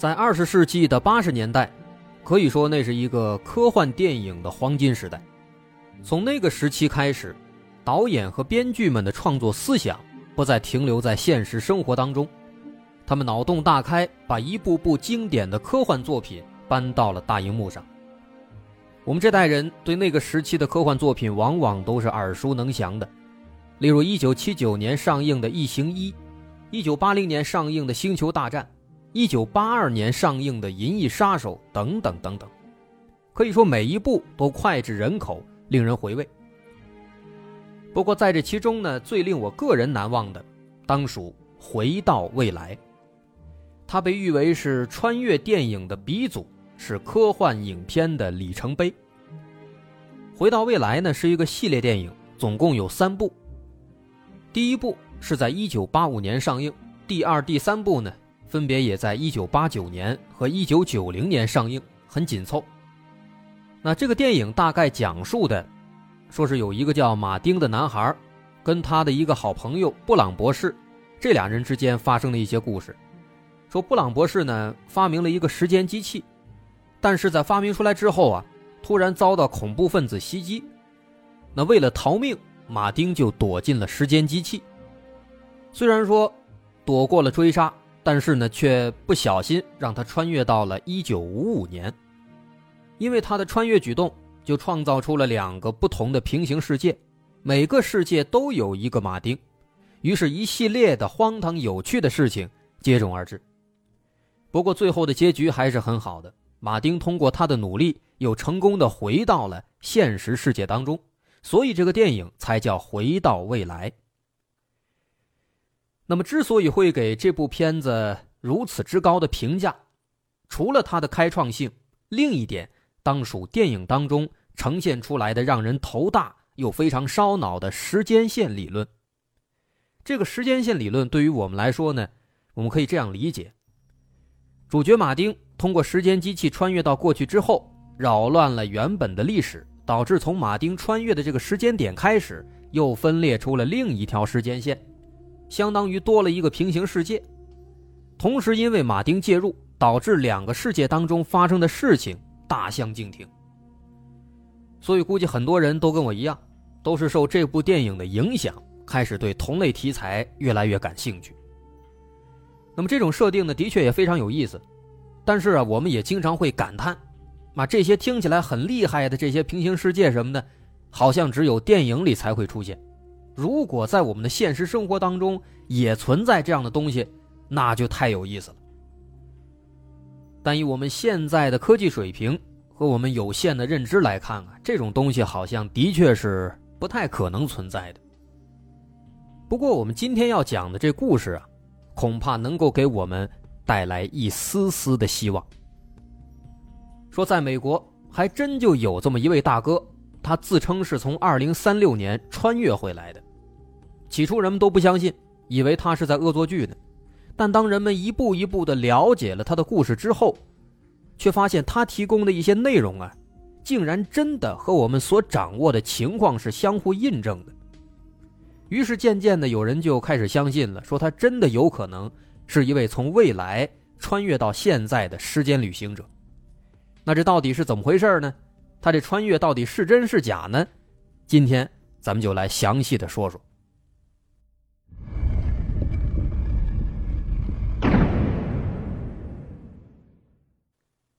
在二十世纪的八十年代，可以说那是一个科幻电影的黄金时代。从那个时期开始，导演和编剧们的创作思想不再停留在现实生活当中，他们脑洞大开，把一部部经典的科幻作品搬到了大荧幕上。我们这代人对那个时期的科幻作品往往都是耳熟能详的，例如1979年上映的《异形一》，1980年上映的《星球大战》，1982年上映的《银翼杀手》等等等等，可以说每一部都脍炙人口，令人回味。不过在这其中呢，最令我个人难忘的，当属《回到未来》，它被誉为是穿越电影的鼻祖。是科幻影片的里程碑。回到未来呢，是一个系列电影，总共有三部。第一部是在一九八五年上映，第二、第三部呢，分别也在一九八九年和一九九零年上映，很紧凑。那这个电影大概讲述的，说是有一个叫马丁的男孩，跟他的一个好朋友布朗博士，这俩人之间发生的一些故事。说布朗博士呢，发明了一个时间机器。但是在发明出来之后啊，突然遭到恐怖分子袭击，那为了逃命，马丁就躲进了时间机器。虽然说躲过了追杀，但是呢，却不小心让他穿越到了1955年。因为他的穿越举动，就创造出了两个不同的平行世界，每个世界都有一个马丁，于是，一系列的荒唐有趣的事情接踵而至。不过，最后的结局还是很好的。马丁通过他的努力，又成功的回到了现实世界当中，所以这个电影才叫《回到未来》。那么，之所以会给这部片子如此之高的评价，除了它的开创性，另一点当属电影当中呈现出来的让人头大又非常烧脑的时间线理论。这个时间线理论对于我们来说呢，我们可以这样理解：主角马丁。通过时间机器穿越到过去之后，扰乱了原本的历史，导致从马丁穿越的这个时间点开始，又分裂出了另一条时间线，相当于多了一个平行世界。同时，因为马丁介入，导致两个世界当中发生的事情大相径庭。所以，估计很多人都跟我一样，都是受这部电影的影响，开始对同类题材越来越感兴趣。那么，这种设定呢，的确也非常有意思。但是啊，我们也经常会感叹，啊，这些听起来很厉害的这些平行世界什么的，好像只有电影里才会出现。如果在我们的现实生活当中也存在这样的东西，那就太有意思了。但以我们现在的科技水平和我们有限的认知来看啊，这种东西好像的确是不太可能存在的。不过我们今天要讲的这故事啊，恐怕能够给我们。带来一丝丝的希望。说在美国还真就有这么一位大哥，他自称是从二零三六年穿越回来的。起初人们都不相信，以为他是在恶作剧呢。但当人们一步一步的了解了他的故事之后，却发现他提供的一些内容啊，竟然真的和我们所掌握的情况是相互印证的。于是渐渐的，有人就开始相信了，说他真的有可能。是一位从未来穿越到现在的时间旅行者，那这到底是怎么回事呢？他这穿越到底是真是假呢？今天咱们就来详细的说说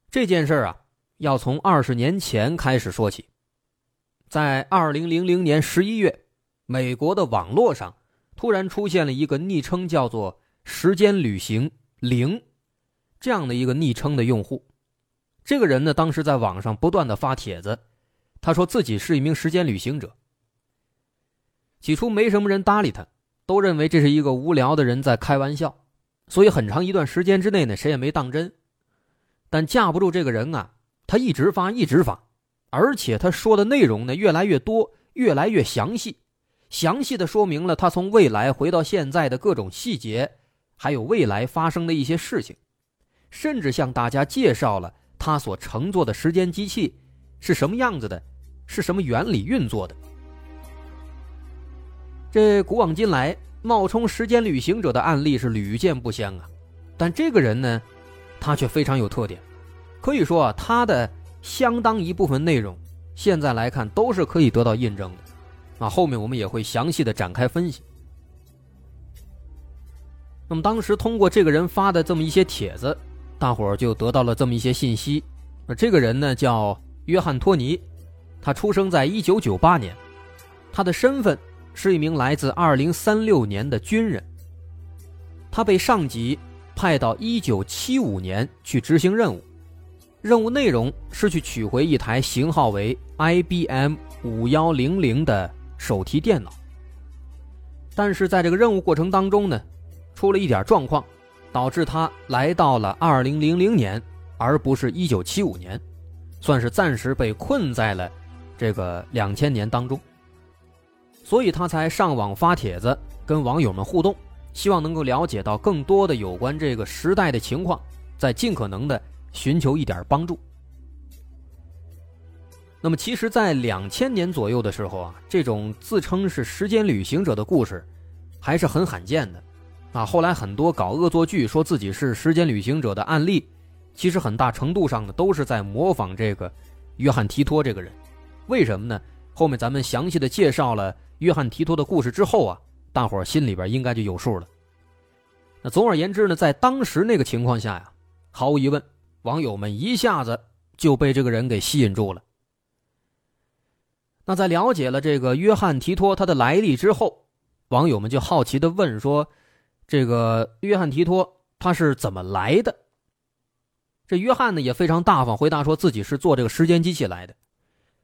这件事啊。要从二十年前开始说起，在二零零零年十一月，美国的网络上突然出现了一个昵称，叫做。时间旅行零，这样的一个昵称的用户，这个人呢，当时在网上不断的发帖子，他说自己是一名时间旅行者。起初没什么人搭理他，都认为这是一个无聊的人在开玩笑，所以很长一段时间之内呢，谁也没当真。但架不住这个人啊，他一直发，一直发，而且他说的内容呢越来越多，越来越详细，详细的说明了他从未来回到现在的各种细节，还有未来发生的一些事情，甚至向大家介绍了他所乘坐的时间机器是什么样子的，是什么原理运作的。这古往今来冒充时间旅行者的案例是屡见不鲜啊，但这个人呢，他却非常有特点，可以说啊，他的相当一部分内容现在来看都是可以得到印证的，啊，后面我们也会详细的展开分析。那么当时通过这个人发的这么一些帖子，大伙儿就得到了这么一些信息，这个人呢叫约翰托尼，他出生在一九九八年，他的身份。是一名来自2036年的军人，他被上级派到1975年去执行任务，任务内容是去取回一台型号为 IBM 5100的手提电脑。但是在这个任务过程当中呢，出了一点状况，导致他来到了2000年，而不是一九七五年，算是暂时被困在了这个两千年当中。所以他才上网发帖子，跟网友们互动，希望能够了解到更多的有关这个时代的情况，再尽可能的寻求一点帮助。那么，其实，在两千年左右的时候啊，这种自称是时间旅行者的故事，还是很罕见的。啊，后来很多搞恶作剧说自己是时间旅行者的案例，其实很大程度上呢，都是在模仿这个约翰提托这个人。为什么呢？后面咱们详细的介绍了。约翰提托的故事之后啊，大伙儿心里边应该就有数了。那总而言之呢，在当时那个情况下呀，毫无疑问，网友们一下子就被这个人给吸引住了。那在了解了这个约翰提托他的来历之后，网友们就好奇的问说：“这个约翰提托他是怎么来的？”这约翰呢也非常大方，回答说自己是做这个时间机器来的。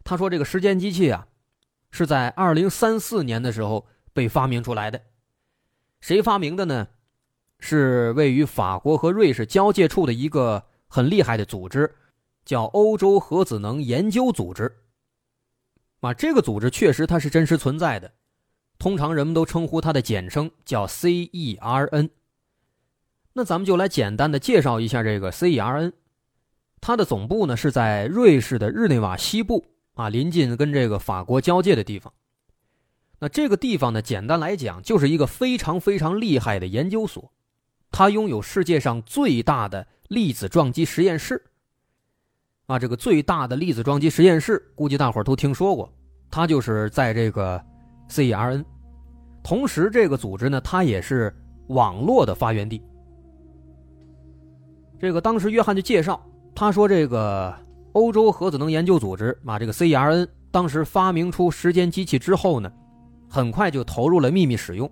他说：“这个时间机器啊。”是在二零三四年的时候被发明出来的，谁发明的呢？是位于法国和瑞士交界处的一个很厉害的组织，叫欧洲核子能研究组织。啊，这个组织确实它是真实存在的，通常人们都称呼它的简称叫 CERN。那咱们就来简单的介绍一下这个 CERN，它的总部呢是在瑞士的日内瓦西部。啊，临近跟这个法国交界的地方。那这个地方呢，简单来讲，就是一个非常非常厉害的研究所。它拥有世界上最大的粒子撞击实验室。啊，这个最大的粒子撞击实验室，估计大伙儿都听说过。它就是在这个 CERN。同时，这个组织呢，它也是网络的发源地。这个当时约翰就介绍，他说这个。欧洲核子能研究组织把这个 CERN 当时发明出时间机器之后呢，很快就投入了秘密使用，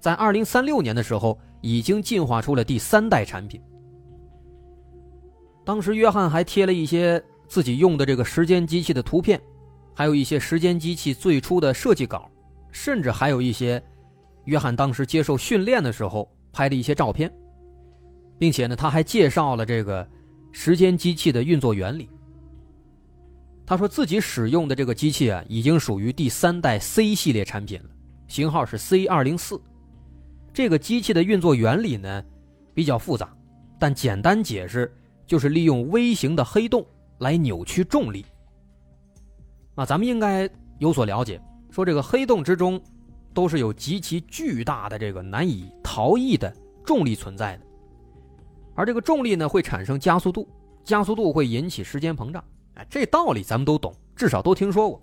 在2036年的时候已经进化出了第三代产品。当时约翰还贴了一些自己用的这个时间机器的图片，还有一些时间机器最初的设计稿，甚至还有一些约翰当时接受训练的时候拍的一些照片，并且呢，他还介绍了这个时间机器的运作原理。他说自己使用的这个机器啊，已经属于第三代 C 系列产品了，型号是 C 二零四。这个机器的运作原理呢比较复杂，但简单解释就是利用微型的黑洞来扭曲重力。啊，咱们应该有所了解，说这个黑洞之中都是有极其巨大的这个难以逃逸的重力存在的，而这个重力呢会产生加速度，加速度会引起时间膨胀。哎，这道理咱们都懂，至少都听说过。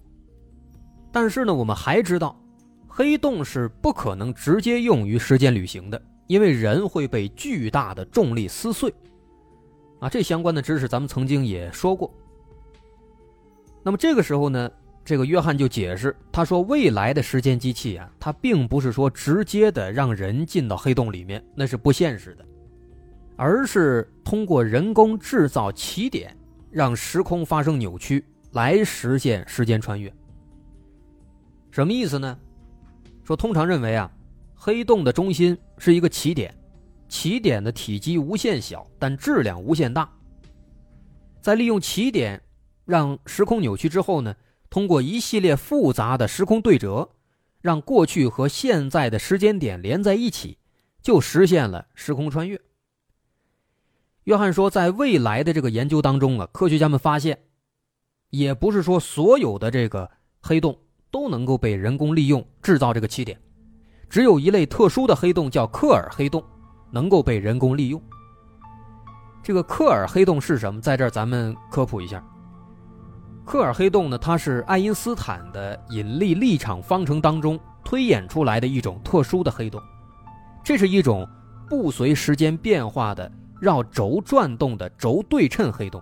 但是呢，我们还知道，黑洞是不可能直接用于时间旅行的，因为人会被巨大的重力撕碎。啊，这相关的知识咱们曾经也说过。那么这个时候呢，这个约翰就解释，他说未来的时间机器啊，它并不是说直接的让人进到黑洞里面，那是不现实的，而是通过人工制造起点。让时空发生扭曲，来实现时间穿越。什么意思呢？说通常认为啊，黑洞的中心是一个起点，起点的体积无限小，但质量无限大。在利用起点让时空扭曲之后呢，通过一系列复杂的时空对折，让过去和现在的时间点连在一起，就实现了时空穿越。约翰说，在未来的这个研究当中啊，科学家们发现，也不是说所有的这个黑洞都能够被人工利用制造这个起点，只有一类特殊的黑洞叫克尔黑洞，能够被人工利用。这个克尔黑洞是什么？在这儿咱们科普一下。克尔黑洞呢，它是爱因斯坦的引力力场方程当中推演出来的一种特殊的黑洞，这是一种不随时间变化的绕轴转动的轴对称黑洞。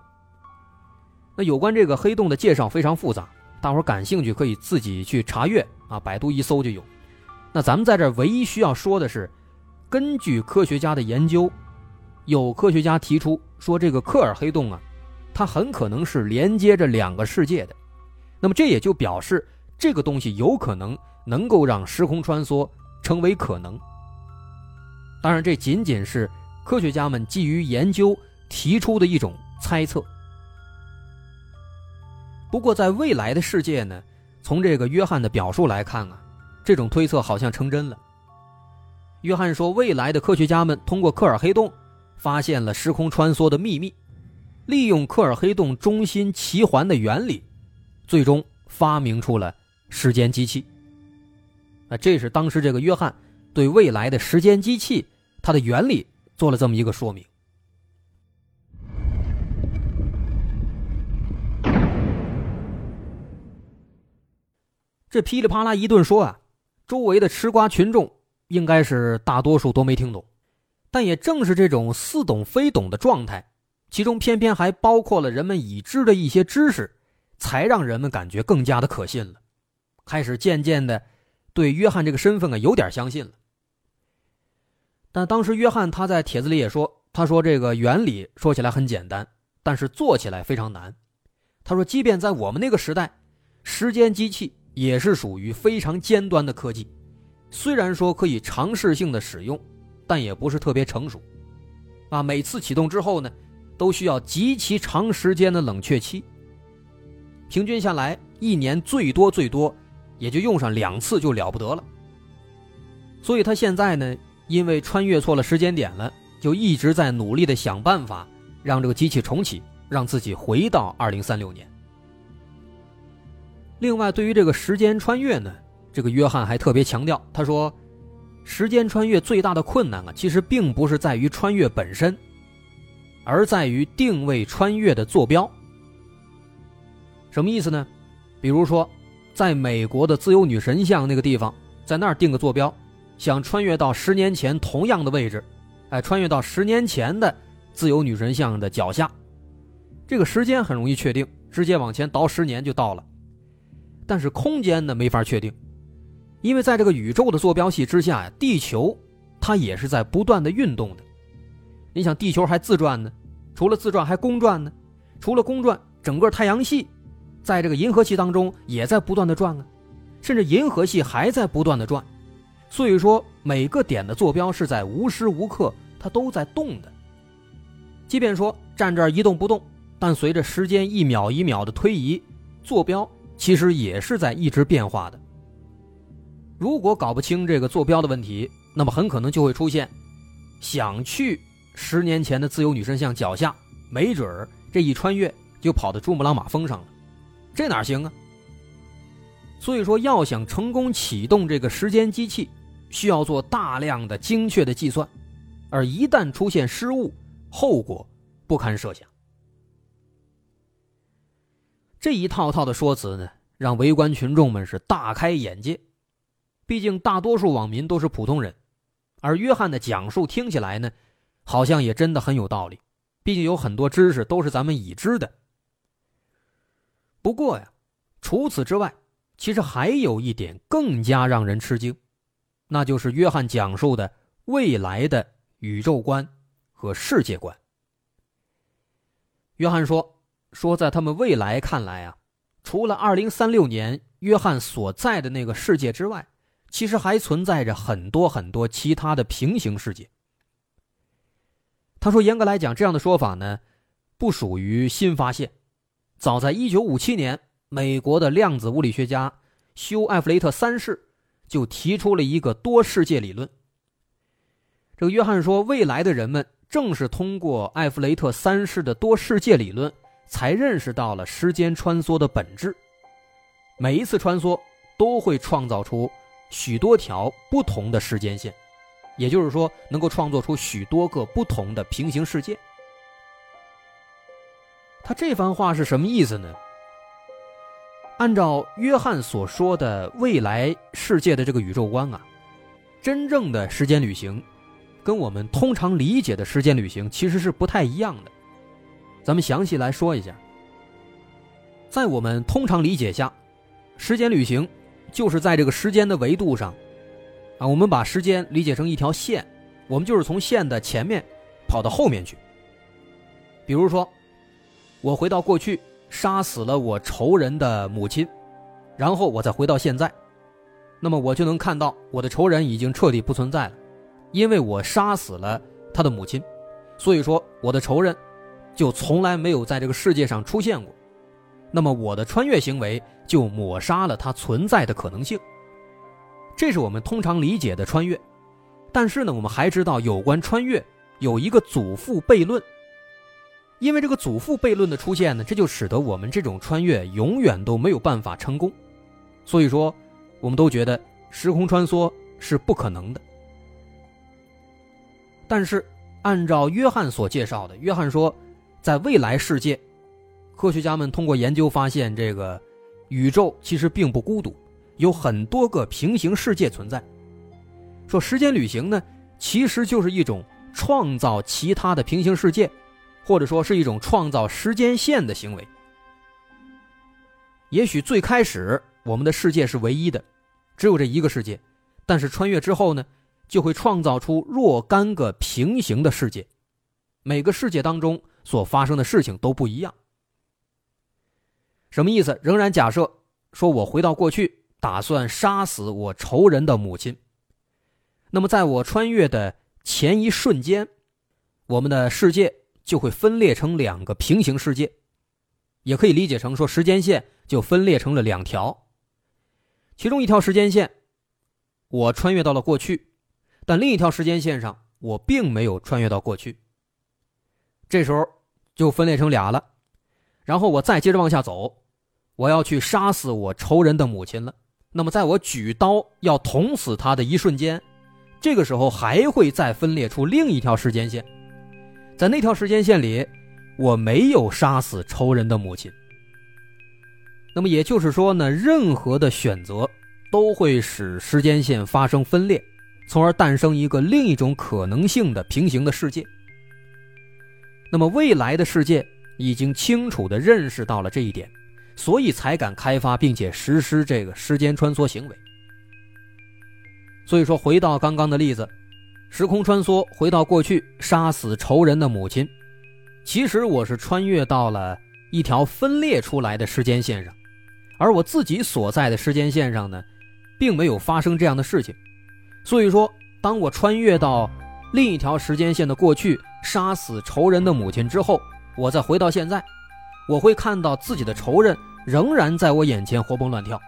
那有关这个黑洞的介绍非常复杂，大伙儿感兴趣可以自己去查阅啊，百度一搜就有。那咱们在这唯一需要说的是，根据科学家的研究。有科学家提出说，这个克尔黑洞啊，它很可能是连接着两个世界的。那么这也就表示，这个东西有可能能够让时空穿梭成为可能。当然，这仅仅是科学家们基于研究提出的一种猜测。不过，在未来的世界呢，从这个约翰的表述来看啊，这种推测好像成真了。约翰说，未来的科学家们通过克尔黑洞。发现了时空穿梭的秘密，利用克尔黑洞中心奇环的原理，最终发明出了时间机器。那这是当时这个约翰对未来的时间机器它的原理做了这么一个说明。这噼里啪啦一顿说啊，周围的吃瓜群众应该是大多数都没听懂。但也正是这种似懂非懂的状态，其中偏偏还包括了人们已知的一些知识，才让人们感觉更加的可信了，开始渐渐的对约翰这个身份啊有点相信了。但当时约翰他在帖子里也说，他说这个原理说起来很简单，但是做起来非常难。他说，即便在我们那个时代，时间机器也是属于非常尖端的科技，虽然说可以尝试性的使用。但也不是特别成熟，啊，每次启动之后呢，都需要极其长时间的冷却期。平均下来，一年最多最多也就用上两次就了不得了。所以他现在呢，因为穿越错了时间点了，就一直在努力的想办法让这个机器重启，让自己回到二零三六年。另外，对于这个时间穿越呢，这个约翰还特别强调，他说。时间穿越最大的困难啊，其实并不是在于穿越本身，而在于定位穿越的坐标。什么意思呢？比如说，在美国的自由女神像那个地方，在那儿定个坐标，想穿越到十年前同样的位置，哎，穿越到十年前的自由女神像的脚下，这个时间很容易确定，直接往前倒十年就到了。但是空间呢，没法确定。因为在这个宇宙的坐标系之下呀，地球它也是在不断的运动的。你想，地球还自转呢，除了自转还公转呢，除了公转，整个太阳系在这个银河系当中也在不断的转啊，甚至银河系还在不断的转。所以说，每个点的坐标是在无时无刻它都在动的。即便说站这儿一动不动，但随着时间一秒一秒的推移，坐标其实也是在一直变化的。如果搞不清这个坐标的问题，那么很可能就会出现，想去十年前的自由女神像脚下，没准儿这一穿越就跑到珠穆朗玛峰上了，这哪行啊？所以说，要想成功启动这个时间机器，需要做大量的精确的计算，而一旦出现失误，后果不堪设想。这一套套的说辞呢，让围观群众们是大开眼界。毕竟大多数网民都是普通人，而约翰的讲述听起来呢，好像也真的很有道理。毕竟有很多知识都是咱们已知的。不过呀，除此之外，其实还有一点更加让人吃惊，那就是约翰讲述的未来的宇宙观和世界观。约翰说：“说在他们未来看来啊，除了二零三六年约翰所在的那个世界之外。”其实还存在着很多很多其他的平行世界。他说：“严格来讲，这样的说法呢，不属于新发现，早在1957年，美国的量子物理学家休·艾弗雷特三世就提出了一个多世界理论。这个约翰说，未来的人们正是通过艾弗雷特三世的多世界理论，才认识到了时间穿梭的本质。每一次穿梭都会创造出许多条不同的时间线，也就是说，能够创作出许多个不同的平行世界。他这番话是什么意思呢？按照约翰所说的未来世界的这个宇宙观啊，真正的时间旅行，跟我们通常理解的时间旅行其实是不太一样的。咱们详细来说一下。在我们通常理解下，时间旅行就是在这个时间的维度上，啊，我们把时间理解成一条线，我们就是从线的前面跑到后面去。比如说。我回到过去，杀死了我仇人的母亲，然后我再回到现在，那么我就能看到我的仇人已经彻底不存在了，因为我杀死了他的母亲，所以说我的仇人就从来没有在这个世界上出现过，那么我的穿越行为就抹杀了他存在的可能性。这是我们通常理解的穿越，但是呢，我们还知道有关穿越有一个祖父悖论。因为这个祖父悖论的出现呢，这就使得我们这种穿越永远都没有办法成功，所以说，我们都觉得时空穿梭是不可能的。但是，按照约翰所介绍的，约翰说，在未来世界，科学家们通过研究发现，这个宇宙其实并不孤独，有很多个平行世界存在。说时间旅行呢，其实就是一种创造其他的平行世界。或者说是一种创造时间线的行为。也许最开始我们的世界是唯一的，只有这一个世界，但是穿越之后呢，就会创造出若干个平行的世界，每个世界当中所发生的事情都不一样。什么意思？仍然假设说我回到过去，打算杀死我仇人的母亲，那么在我穿越的前一瞬间，我们的世界。就会分裂成两个平行世界，也可以理解成说时间线就分裂成了两条。其中一条时间线，我穿越到了过去，但另一条时间线上我并没有穿越到过去。这时候就分裂成俩了，然后我再接着往下走，我要去杀死我仇人的母亲了。那么在我举刀要捅死他的一瞬间，这个时候还会再分裂出另一条时间线。在那条时间线里，我没有杀死仇人的母亲。那么也就是说呢，任何的选择都会使时间线发生分裂，从而诞生一个另一种可能性的平行的世界。那么未来的世界已经清楚地认识到了这一点，所以才敢开发并且实施这个时间穿梭行为。所以说，回到刚刚的例子。时空穿梭回到过去，杀死仇人的母亲。其实我是穿越到了一条分裂出来的时间线上，而我自己所在的时间线上呢，并没有发生这样的事情。所以说，当我穿越到另一条时间线的过去，杀死仇人的母亲之后，我再回到现在，我会看到自己的仇人仍然在我眼前活蹦乱跳，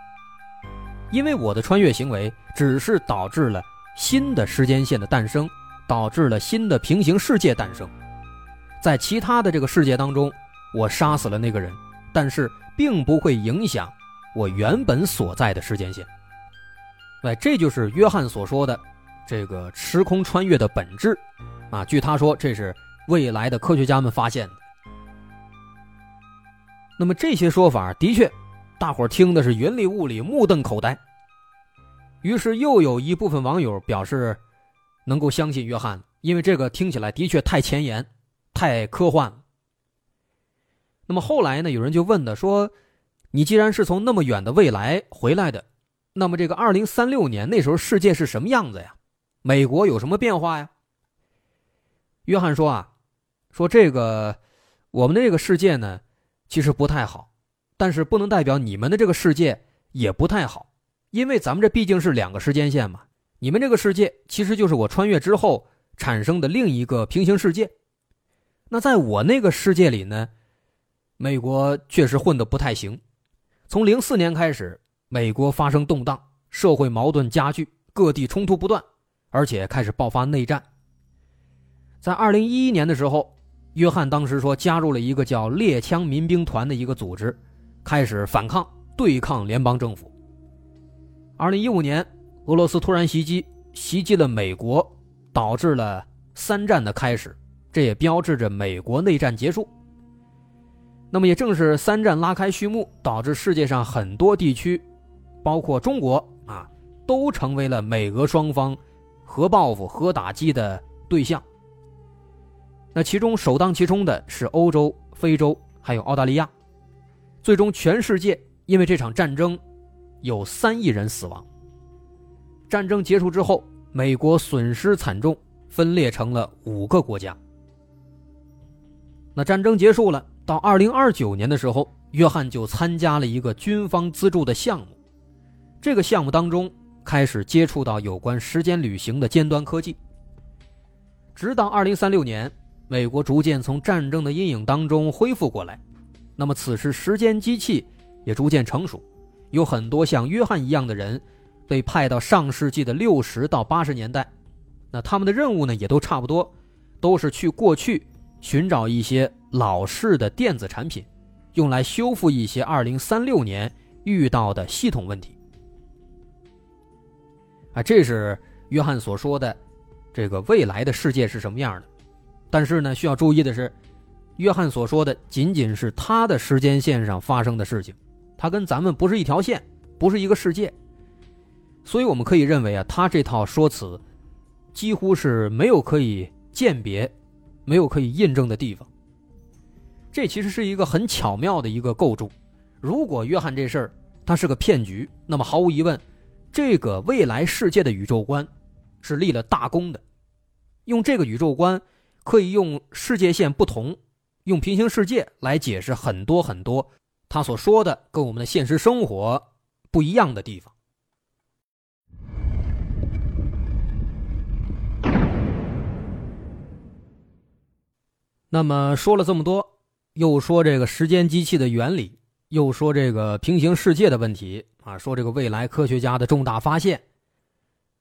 因为我的穿越行为只是导致了。新的时间线的诞生，导致了新的平行世界诞生。在其他的这个世界当中，我杀死了那个人，但是并不会影响我原本所在的时间线。哎，这就是约翰所说的这个时空穿越的本质啊。据他说，这是未来的科学家们发现的。那么这些说法的确，大伙听的是云里雾里，目瞪口呆。于是又有一部分网友表示，能够相信约翰，因为这个听起来的确太前沿、太科幻了。那么后来呢？有人就问的说：“你既然是从那么远的未来回来的，那么这个二零三六年那时候世界是什么样子呀？美国有什么变化呀？”约翰说：“啊，说这个我们的这个世界呢，其实不太好，但是不能代表你们的这个世界也不太好。”因为咱们这毕竟是两个时间线嘛，你们这个世界其实就是我穿越之后产生的另一个平行世界。那在我那个世界里呢，美国确实混得不太行。从零四年开始，美国发生动荡，社会矛盾加剧，各地冲突不断，而且开始爆发内战。在二零一一年的时候，约翰当时说加入了一个叫“猎枪民兵团”的一个组织，开始反抗对抗联邦政府。二零一五年，俄罗斯突然袭击，袭击了美国，导致了三战的开始，这也标志着美国内战结束。那么也正是三战拉开序幕，导致世界上很多地区，包括中国啊，都成为了美俄双方核报复、核打击的对象。那其中首当其冲的是欧洲、非洲，还有澳大利亚。最终，全世界因为这场战争，有三亿人死亡。战争结束之后，美国损失惨重，分裂成了五个国家。那战争结束了，到二零二九年的时候，约翰就参加了一个军方资助的项目。这个项目当中，开始接触到有关时间旅行的尖端科技。直到二零三六年。美国逐渐从战争的阴影当中恢复过来，那么此时时间机器也逐渐成熟，有很多像约翰一样的人被派到上世纪的六十到八十年代，那他们的任务呢也都差不多，都是去过去寻找一些老式的电子产品，用来修复一些二零三六年遇到的系统问题。啊，这是约翰所说的这个未来的世界是什么样的？但是呢，需要注意的是，约翰所说的仅仅是他的时间线上发生的事情，他跟咱们不是一条线，不是一个世界。所以我们可以认为啊，他这套说辞几乎是没有可以鉴别、没有可以印证的地方。这其实是一个很巧妙的一个构筑。如果约翰这事儿他是个骗局，那么毫无疑问，这个未来世界的宇宙观是立了大功的。用这个宇宙观。可以用世界线不同，用平行世界来解释很多很多他所说的跟我们的现实生活不一样的地方。那么说了这么多，又说这个时间机器的原理，又说这个平行世界的问题啊，说这个未来科学家的重大发现。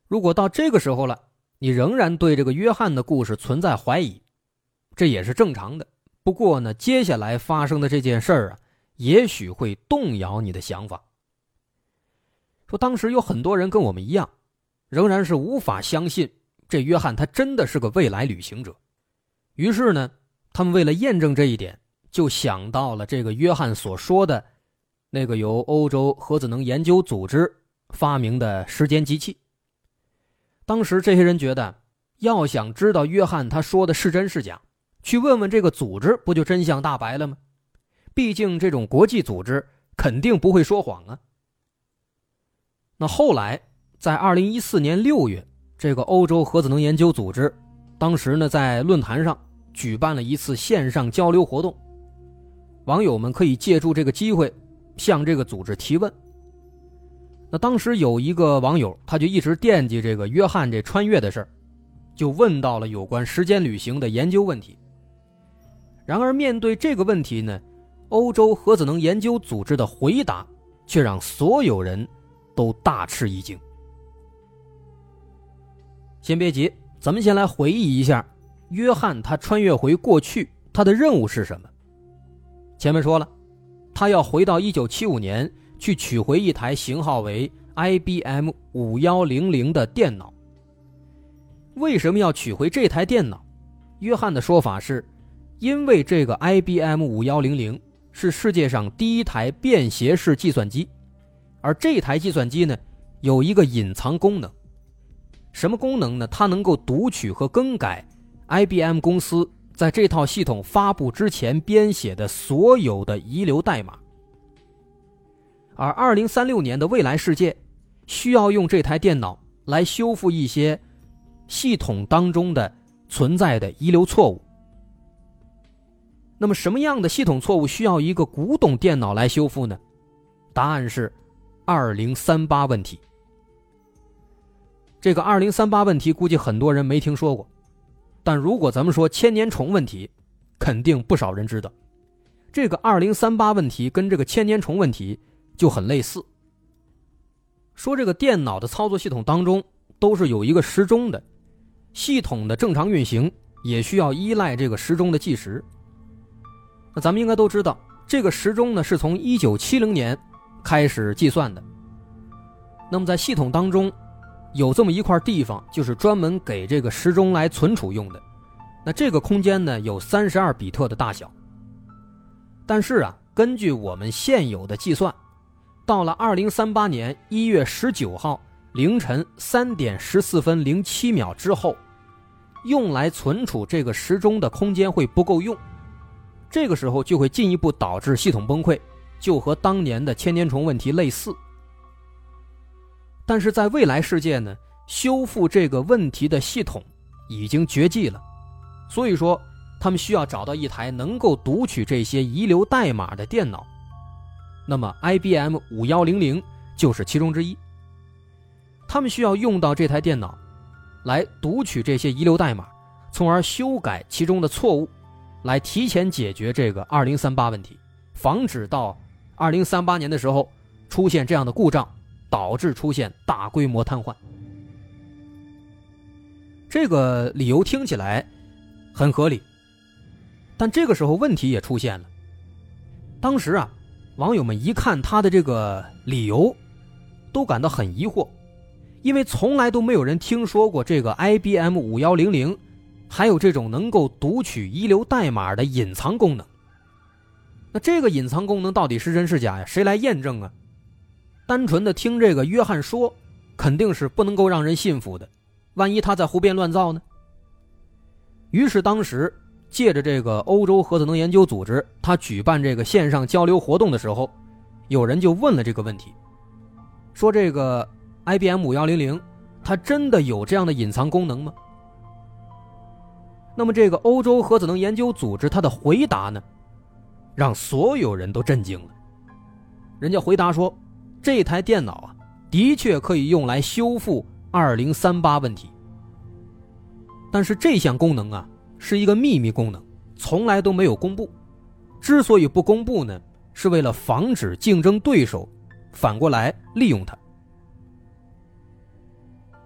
如果到这个时候了。你仍然对这个约翰的故事存在怀疑，这也是正常的。不过呢，接下来发生的这件事儿啊，也许会动摇你的想法。说当时有很多人跟我们一样，仍然是无法相信这约翰他真的是个未来旅行者。于是呢，他们为了验证这一点，就想到了这个约翰所说的那个由欧洲核子能研究组织发明的时间机器。当时这些人觉得，要想知道约翰他说的是真是假，去问问这个组织，不就真相大白了吗？毕竟这种国际组织肯定不会说谎啊。那后来，在二零一四年六月，这个欧洲核子能研究组织，当时呢在论坛上举办了一次线上交流活动，网友们可以借助这个机会向这个组织提问。那当时有一个网友，他就一直惦记这个约翰这穿越的事儿，就问到了有关时间旅行的研究问题。然而面对这个问题呢，欧洲核子能研究组织的回答却让所有人都大吃一惊。先别急，咱们先来回忆一下，约翰他穿越回过去，他的任务是什么？前面说了，他要回到一九七五年。去取回一台型号为 IBM 五幺零零的电脑。为什么要取回这台电脑？约翰的说法是，因为这个 IBM 五幺零零是世界上第一台便携式计算机，而这台计算机呢，有一个隐藏功能。什么功能呢？它能够读取和更改 IBM 公司在这套系统发布之前编写的所有的遗留代码。而二零三六年的未来世界，需要用这台电脑来修复一些系统当中的存在的遗留错误。那么，什么样的系统错误需要一个古董电脑来修复呢？答案是二零三八问题。这个二零三八问题，估计很多人没听说过。但如果咱们说千年虫问题，肯定不少人知道。这个二零三八问题跟这个千年虫问题就很类似。说这个电脑的操作系统当中都是有一个时钟的，系统的正常运行也需要依赖这个时钟的计时。那咱们应该都知道，这个时钟呢是从一九七零年开始计算的。那么在系统当中，有这么一块地方，就是专门给这个时钟来存储用的。那这个空间呢有三十二比特的大小。但是啊，根据我们现有的计算，到了二零三八年一月十九号凌晨三点十四分零七秒之后，用来存储这个时钟的空间会不够用，这个时候就会进一步导致系统崩溃，就和当年的千年虫问题类似。但是在未来世界呢，修复这个问题的系统已经绝迹了，所以说。他们需要找到一台能够读取这些遗留代码的电脑，那么 IBM 五幺零零就是其中之一。他们需要用到这台电脑，来读取这些遗留代码，从而修改其中的错误，来提前解决这个二零三八问题，防止到二零三八年的时候出现这样的故障，导致出现大规模瘫痪。这个理由听起来很合理。但这个时候问题也出现了。当时啊，网友们一看他的这个理由，都感到很疑惑，因为从来都没有人听说过这个 IBM 五幺零零还有这种能够读取遗留代码的隐藏功能。那这个隐藏功能到底是真是假呀？谁来验证啊？单纯的听这个约翰说，肯定是不能够让人信服的。万一他在胡编乱造呢？于是当时。借着这个欧洲核子能研究组织，他举办这个线上交流活动的时候，有人就问了这个问题，说这个 IBM 五幺零零，它真的有这样的隐藏功能吗？那么这个欧洲核子能研究组织它的回答呢，让所有人都震惊了。人家回答说，这台电脑啊，的确可以用来修复二零三八问题，但是这项功能啊。是一个秘密功能，从来都没有公布。之所以不公布呢，是为了防止竞争对手反过来利用它。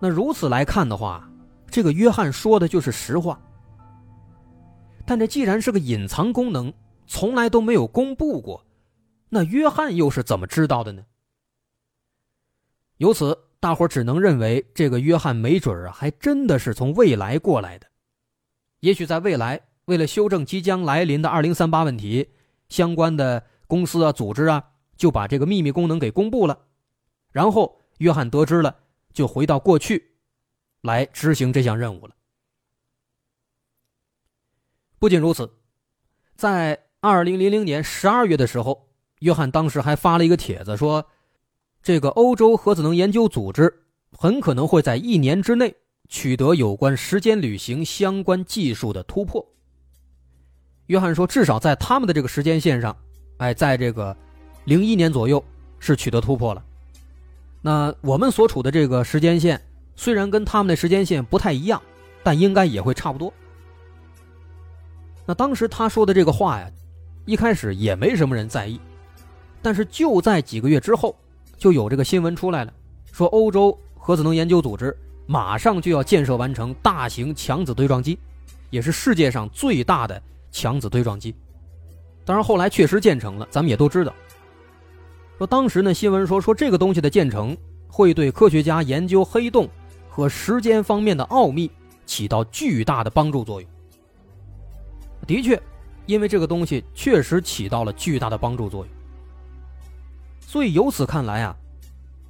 那如此来看的话，这个约翰说的就是实话。但这既然是个隐藏功能，从来都没有公布过，那约翰又是怎么知道的呢？由此，大伙只能认为这个约翰没准啊，还真的是从未来过来的。也许在未来，为了修正即将来临的二零三八问题，相关的公司啊、组织啊，就把这个秘密功能给公布了。然后，约翰得知了，就回到过去，来执行这项任务了。不仅如此，在二零零零年十二月的时候，约翰当时还发了一个帖子，说，这个欧洲核子能研究组织很可能会在一年之内。取得有关时间旅行相关技术的突破。约翰说，至少在他们的这个时间线上，哎，在这个零一年左右是取得突破了。那我们所处的这个时间线虽然跟他们的时间线不太一样，但应该也会差不多。那当时他说的这个话呀，一开始也没什么人在意，但是就在几个月之后，就有这个新闻出来了，说欧洲核子能研究组织。马上就要建设完成大型强子对撞机，也是世界上最大的强子对撞机。当然，后来确实建成了，咱们也都知道。说当时呢，新闻说说这个东西的建成会对科学家研究黑洞和时间方面的奥秘起到巨大的帮助作用。的确，因为这个东西确实起到了巨大的帮助作用，所以由此看来啊，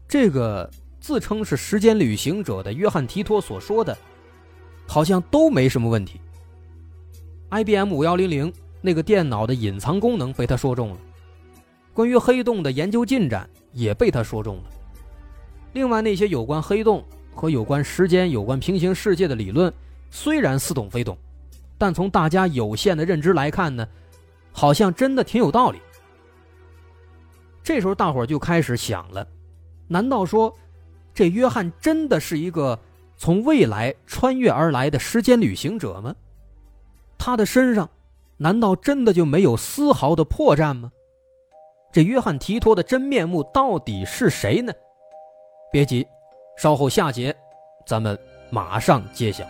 这个。自称是时间旅行者的约翰提托所说的，好像都没什么问题。IBM 五幺零零那个电脑的隐藏功能被他说中了，关于黑洞的研究进展也被他说中了。另外那些有关黑洞和有关时间、有关平行世界的理论，虽然似懂非懂，但从大家有限的认知来看呢，好像真的挺有道理。这时候大伙就开始想了，难道说？这约翰真的是一个从未来穿越而来的时间旅行者吗？他的身上难道真的就没有丝毫的破绽吗？这约翰提托的真面目到底是谁呢？别急，稍后下节咱们马上揭晓。